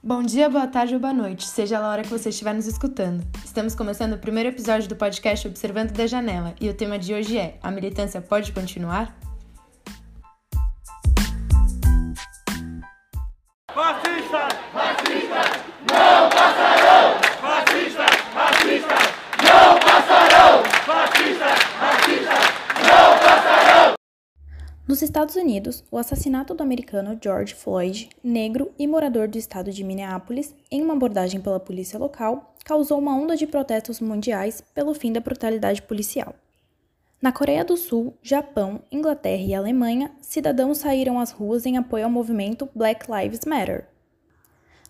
Bom dia, boa tarde ou boa noite, seja a hora que você estiver nos escutando. Estamos começando o primeiro episódio do podcast Observando da Janela e o tema de hoje é: A militância pode continuar? Nos Estados Unidos, o assassinato do americano George Floyd, negro e morador do estado de Minneapolis, em uma abordagem pela polícia local, causou uma onda de protestos mundiais pelo fim da brutalidade policial. Na Coreia do Sul, Japão, Inglaterra e Alemanha, cidadãos saíram às ruas em apoio ao movimento Black Lives Matter.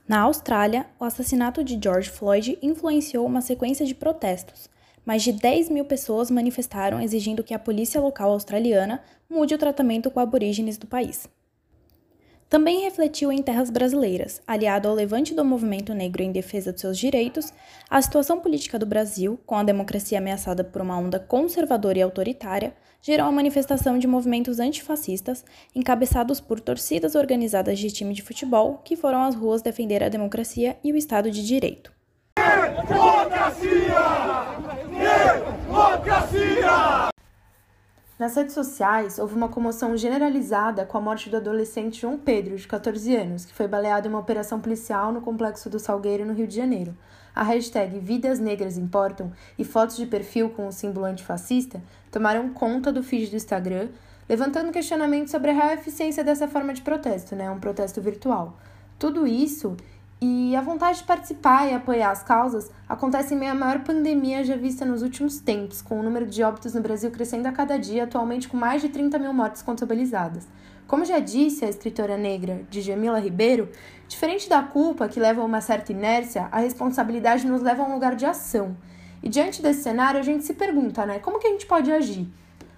Na Austrália, o assassinato de George Floyd influenciou uma sequência de protestos, mais de 10 mil pessoas manifestaram exigindo que a polícia local australiana mude o tratamento com aborígenes do país. Também refletiu em terras brasileiras, aliado ao levante do movimento negro em defesa de seus direitos, a situação política do Brasil, com a democracia ameaçada por uma onda conservadora e autoritária, gerou a manifestação de movimentos antifascistas, encabeçados por torcidas organizadas de time de futebol que foram às ruas defender a democracia e o Estado de Direito. Democracia! Democracia! Nas redes sociais, houve uma comoção generalizada com a morte do adolescente João Pedro, de 14 anos, que foi baleado em uma operação policial no complexo do Salgueiro, no Rio de Janeiro. A hashtag Vidas Negras Importam e fotos de perfil com o símbolo antifascista tomaram conta do feed do Instagram, levantando questionamentos sobre a real eficiência dessa forma de protesto, né? Um protesto virtual. Tudo isso e a vontade de participar e apoiar as causas acontece em meio à maior pandemia já vista nos últimos tempos, com o número de óbitos no Brasil crescendo a cada dia, atualmente com mais de 30 mil mortes contabilizadas. Como já disse a escritora negra Djamila Ribeiro, diferente da culpa que leva a uma certa inércia, a responsabilidade nos leva a um lugar de ação. E diante desse cenário, a gente se pergunta, né, como que a gente pode agir?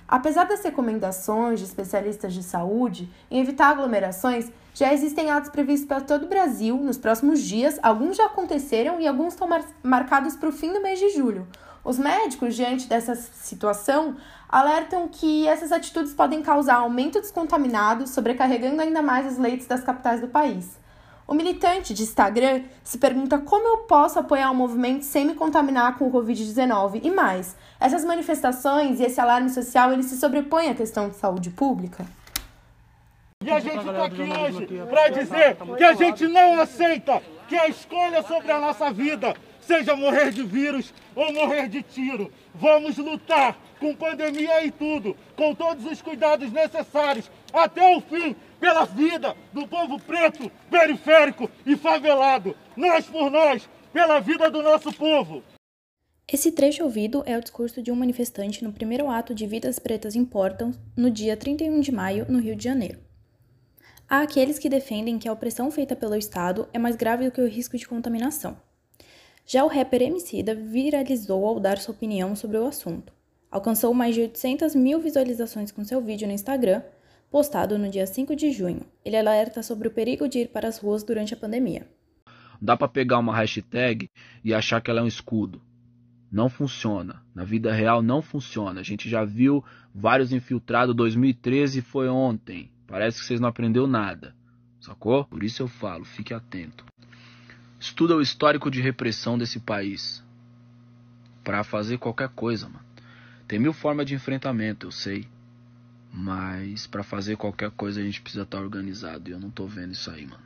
Apesar das recomendações de especialistas de saúde em evitar aglomerações, já existem atos previstos para todo o Brasil nos próximos dias, alguns já aconteceram e alguns estão mar marcados para o fim do mês de julho. Os médicos, diante dessa situação, alertam que essas atitudes podem causar aumento dos contaminados, sobrecarregando ainda mais os leitos das capitais do país. O militante de Instagram se pergunta como eu posso apoiar o movimento sem me contaminar com o Covid-19 e mais. Essas manifestações e esse alarme social, ele se sobrepõem à questão de saúde pública? E a gente está aqui hoje para dizer que a gente não aceita que a escolha sobre a nossa vida seja morrer de vírus ou morrer de tiro. Vamos lutar com pandemia e tudo, com todos os cuidados necessários, até o fim, pela vida do povo preto, periférico e favelado. Nós por nós, pela vida do nosso povo. Esse trecho ouvido é o discurso de um manifestante no primeiro ato de Vidas Pretas Importam, no dia 31 de maio, no Rio de Janeiro. Há aqueles que defendem que a opressão feita pelo Estado é mais grave do que o risco de contaminação. Já o rapper Emicida viralizou ao dar sua opinião sobre o assunto. Alcançou mais de 800 mil visualizações com seu vídeo no Instagram, postado no dia 5 de junho. Ele alerta sobre o perigo de ir para as ruas durante a pandemia. Dá para pegar uma hashtag e achar que ela é um escudo. Não funciona. Na vida real não funciona. A gente já viu vários infiltrados. 2013 foi ontem. Parece que vocês não aprendeu nada. Sacou? Por isso eu falo, fique atento. Estuda o histórico de repressão desse país. Para fazer qualquer coisa, mano. Tem mil formas de enfrentamento, eu sei. Mas para fazer qualquer coisa a gente precisa estar tá organizado. E eu não tô vendo isso aí, mano.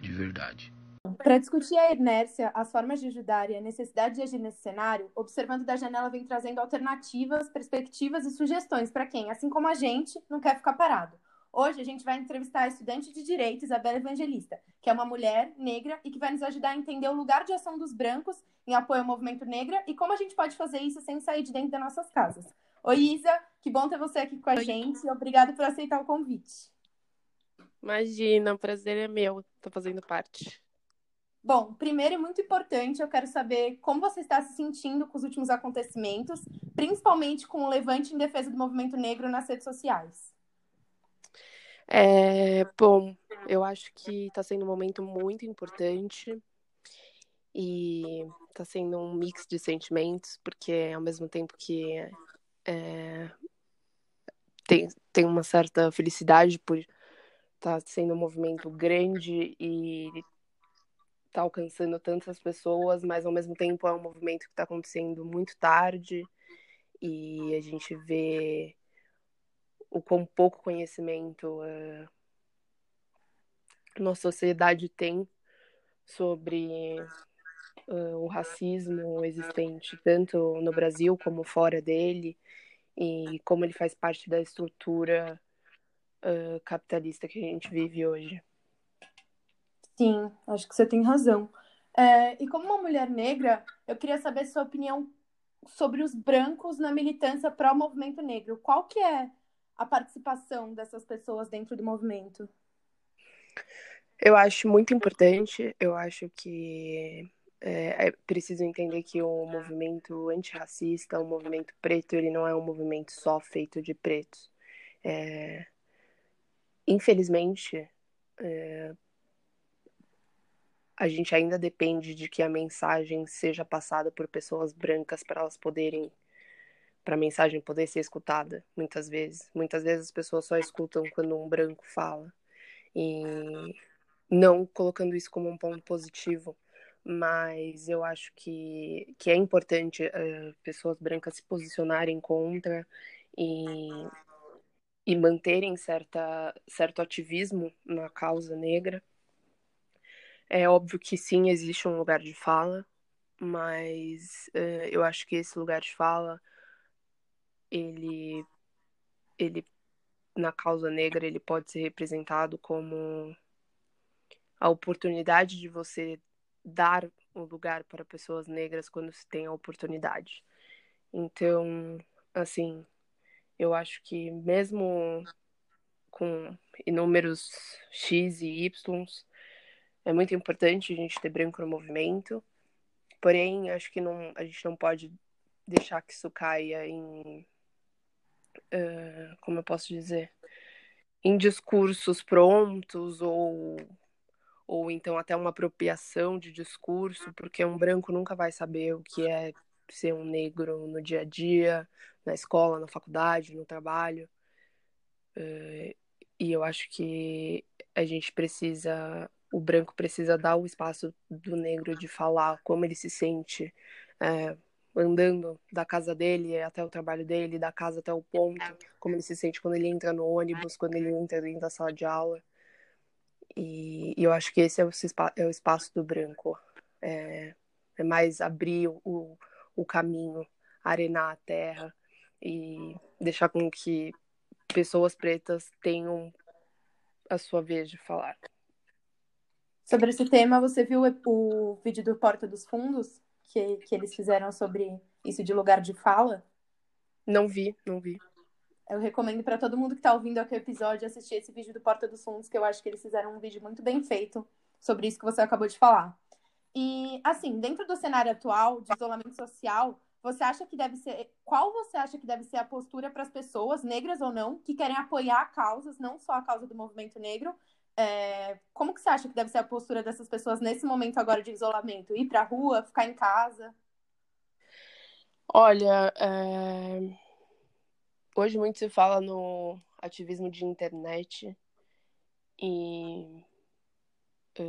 De verdade. Para discutir a inércia, as formas de ajudar e a necessidade de agir nesse cenário, Observando da Janela vem trazendo alternativas, perspectivas e sugestões para quem, assim como a gente, não quer ficar parado. Hoje a gente vai entrevistar a estudante de Direito, Isabela Evangelista, que é uma mulher negra e que vai nos ajudar a entender o lugar de ação dos brancos em apoio ao movimento negra e como a gente pode fazer isso sem sair de dentro das nossas casas. Oi, Isa, que bom ter você aqui com a Oi. gente. Obrigada por aceitar o convite. Imagina, o prazer é meu estar fazendo parte. Bom, primeiro e muito importante, eu quero saber como você está se sentindo com os últimos acontecimentos, principalmente com o levante em defesa do movimento negro nas redes sociais. É, bom, eu acho que está sendo um momento muito importante e está sendo um mix de sentimentos, porque ao mesmo tempo que é, tem, tem uma certa felicidade por estar tá sendo um movimento grande e tá alcançando tantas pessoas, mas ao mesmo tempo é um movimento que está acontecendo muito tarde e a gente vê o quão pouco conhecimento uh, nossa sociedade tem sobre uh, o racismo existente tanto no Brasil como fora dele e como ele faz parte da estrutura uh, capitalista que a gente vive hoje. Sim, acho que você tem razão. É, e como uma mulher negra, eu queria saber sua opinião sobre os brancos na militância para o movimento negro. Qual que é a participação dessas pessoas dentro do movimento? Eu acho muito importante. Eu acho que é, é preciso entender que o movimento antirracista, o movimento preto, ele não é um movimento só feito de pretos. É, infelizmente, é, a gente ainda depende de que a mensagem seja passada por pessoas brancas para elas poderem para a mensagem poder ser escutada muitas vezes. Muitas vezes as pessoas só escutam quando um branco fala e não colocando isso como um ponto positivo, mas eu acho que, que é importante uh, pessoas brancas se posicionarem contra e, e manterem certa, certo ativismo na causa negra é óbvio que sim, existe um lugar de fala, mas uh, eu acho que esse lugar de fala, ele, ele, na causa negra, ele pode ser representado como a oportunidade de você dar um lugar para pessoas negras quando se tem a oportunidade. Então, assim, eu acho que mesmo com inúmeros X e Y, é muito importante a gente ter branco no movimento, porém, acho que não, a gente não pode deixar que isso caia em. Uh, como eu posso dizer? Em discursos prontos ou, ou então até uma apropriação de discurso, porque um branco nunca vai saber o que é ser um negro no dia a dia, na escola, na faculdade, no trabalho. Uh, e eu acho que a gente precisa o branco precisa dar o espaço do negro de falar como ele se sente é, andando da casa dele até o trabalho dele, da casa até o ponto, como ele se sente quando ele entra no ônibus, quando ele entra dentro da sala de aula. E, e eu acho que esse é o, é o espaço do branco. É, é mais abrir o, o caminho, arenar a terra e deixar com que pessoas pretas tenham a sua vez de falar. Sobre esse tema, você viu o vídeo do Porta dos Fundos que, que eles fizeram sobre isso de lugar de fala? Não vi, não vi. Eu recomendo para todo mundo que está ouvindo aqui o episódio assistir esse vídeo do Porta dos Fundos, que eu acho que eles fizeram um vídeo muito bem feito sobre isso que você acabou de falar. E, assim, dentro do cenário atual de isolamento social, você acha que deve ser. Qual você acha que deve ser a postura para as pessoas, negras ou não, que querem apoiar causas, não só a causa do movimento negro, é, como que você acha que deve ser a postura dessas pessoas nesse momento agora de isolamento? Ir para a rua, ficar em casa? Olha, é... hoje muito se fala no ativismo de internet e é,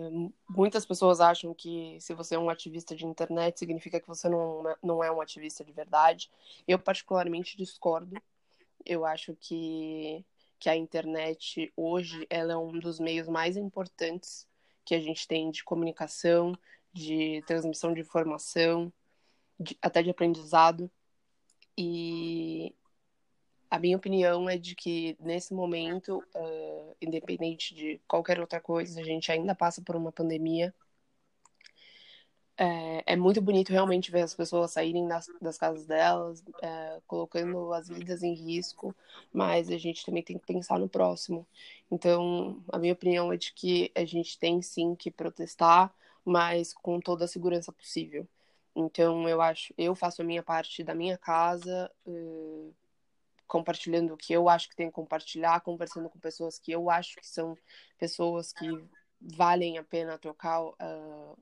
muitas pessoas acham que se você é um ativista de internet significa que você não, não é um ativista de verdade. Eu particularmente discordo. Eu acho que que a internet hoje ela é um dos meios mais importantes que a gente tem de comunicação, de transmissão de informação, de, até de aprendizado. E a minha opinião é de que nesse momento, uh, independente de qualquer outra coisa, a gente ainda passa por uma pandemia é, é, muito bonito realmente ver as pessoas saírem das, das casas delas, é, colocando as vidas em risco, mas a gente também tem que pensar no próximo. Então, a minha opinião é de que a gente tem sim que protestar, mas com toda a segurança possível. Então, eu acho, eu faço a minha parte da minha casa, uh, compartilhando o que eu acho que tem que compartilhar, conversando com pessoas que eu acho que são pessoas que valem a pena trocar uh,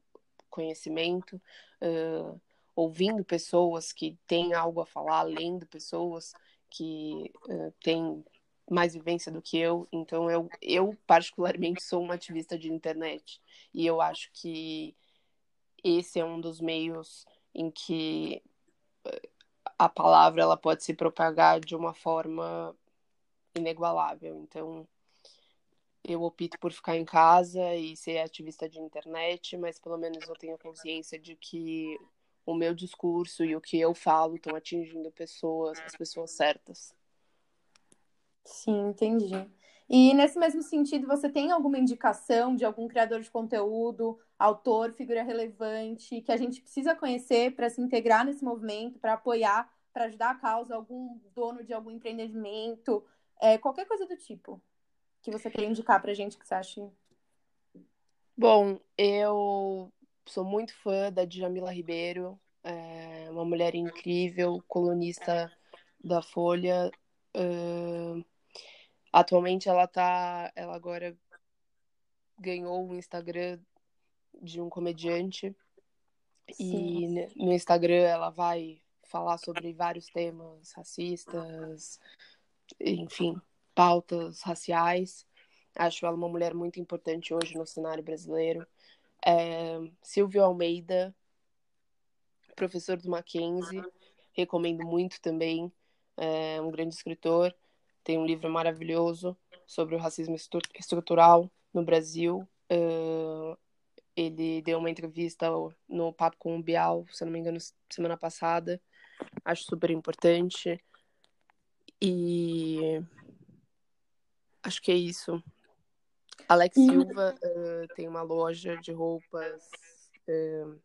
conhecimento, uh, ouvindo pessoas que têm algo a falar, lendo pessoas que uh, têm mais vivência do que eu. Então, eu, eu particularmente sou uma ativista de internet e eu acho que esse é um dos meios em que a palavra ela pode se propagar de uma forma inigualável. Então, eu opto por ficar em casa e ser ativista de internet, mas pelo menos eu tenho consciência de que o meu discurso e o que eu falo estão atingindo pessoas, as pessoas certas. Sim, entendi. E nesse mesmo sentido, você tem alguma indicação de algum criador de conteúdo, autor, figura relevante, que a gente precisa conhecer para se integrar nesse movimento, para apoiar, para ajudar a causa, algum dono de algum empreendimento, é, qualquer coisa do tipo que você queria indicar para a gente que você acha? Bom, eu sou muito fã da Djamila Ribeiro, é uma mulher incrível, colunista da Folha. Uh, atualmente ela tá, ela agora ganhou o Instagram de um comediante Sim. e no Instagram ela vai falar sobre vários temas racistas, enfim, pautas raciais. Acho ela uma mulher muito importante hoje no cenário brasileiro. É, Silvio Almeida, professor do Mackenzie, recomendo muito também. É um grande escritor, tem um livro maravilhoso sobre o racismo estrutural no Brasil. Uh, ele deu uma entrevista no Papo com o Bial, se não me engano, semana passada. Acho super importante. E acho que é isso. Alex Silva uh, tem uma loja de roupas uh,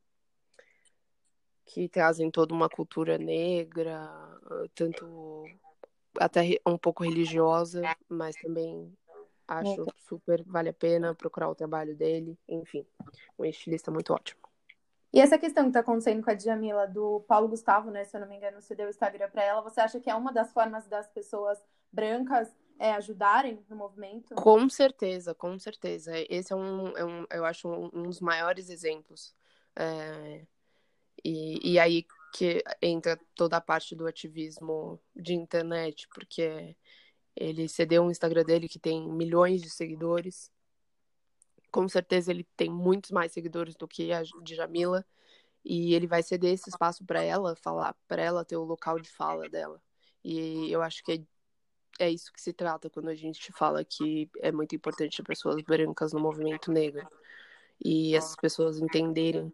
que trazem toda uma cultura negra, uh, tanto até um pouco religiosa, mas também acho super vale a pena procurar o trabalho dele. Enfim, um estilista muito ótimo. E essa questão que está acontecendo com a Djamila, do Paulo Gustavo, né? Se eu não me engano, você deu o Instagram para ela. Você acha que é uma das formas das pessoas brancas é, ajudarem no movimento? Com certeza, com certeza. Esse é um, é um eu acho, um, um dos maiores exemplos. É, e, e aí que entra toda a parte do ativismo de internet, porque ele cedeu um Instagram dele que tem milhões de seguidores. Com certeza ele tem muitos mais seguidores do que a de Jamila. E ele vai ceder esse espaço para ela falar, para ela ter o local de fala dela. E eu acho que é é isso que se trata quando a gente fala que é muito importante pessoas brancas no movimento negro. E essas pessoas entenderem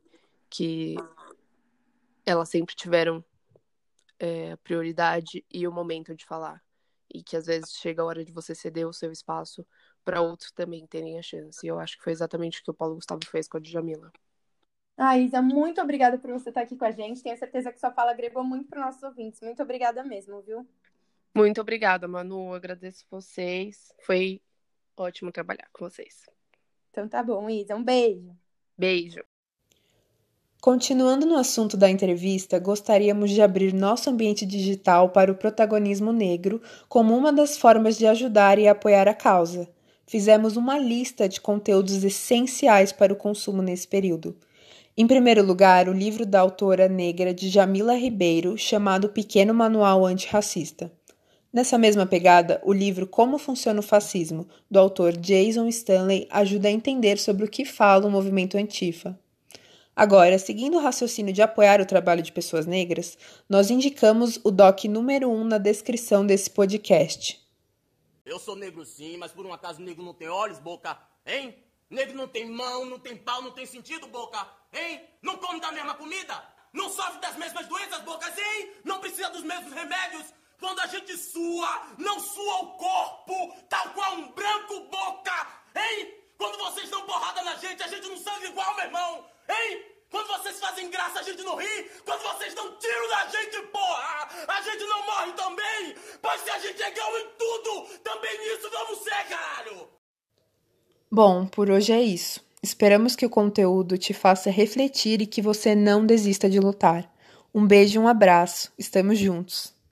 que elas sempre tiveram é, prioridade e o momento de falar. E que às vezes chega a hora de você ceder o seu espaço para outros também terem a chance. E eu acho que foi exatamente o que o Paulo Gustavo fez com a Djamila. Ah, Isa, muito obrigada por você estar aqui com a gente. Tenho certeza que sua fala agregou muito para nossos ouvintes. Muito obrigada mesmo, viu? Muito obrigada, Manu. agradeço vocês. Foi ótimo trabalhar com vocês. Então tá bom, Isa. Um beijo. Beijo. Continuando no assunto da entrevista, gostaríamos de abrir nosso ambiente digital para o protagonismo negro como uma das formas de ajudar e apoiar a causa. Fizemos uma lista de conteúdos essenciais para o consumo nesse período. Em primeiro lugar, o livro da autora negra de Jamila Ribeiro, chamado Pequeno Manual Antirracista. Nessa mesma pegada, o livro Como Funciona o Fascismo, do autor Jason Stanley, ajuda a entender sobre o que fala o movimento antifa. Agora, seguindo o raciocínio de apoiar o trabalho de pessoas negras, nós indicamos o doc número 1 um na descrição desse podcast. Eu sou negro sim, mas por um acaso negro não tem olhos, boca, hein? Negro não tem mão, não tem pau, não tem sentido, boca, hein? Não come da mesma comida? Não sofre das mesmas doenças, boca, hein? Não precisa dos mesmos remédios? Quando a gente sua, não sua o corpo, tal qual um branco boca, hein? Quando vocês dão porrada na gente, a gente não sangue igual, meu irmão, hein? Quando vocês fazem graça, a gente não ri. Quando vocês dão tiro na gente, porra, a gente não morre também. Pois se a gente é igual em tudo, também nisso vamos ser, caralho. Bom, por hoje é isso. Esperamos que o conteúdo te faça refletir e que você não desista de lutar. Um beijo e um abraço. Estamos juntos.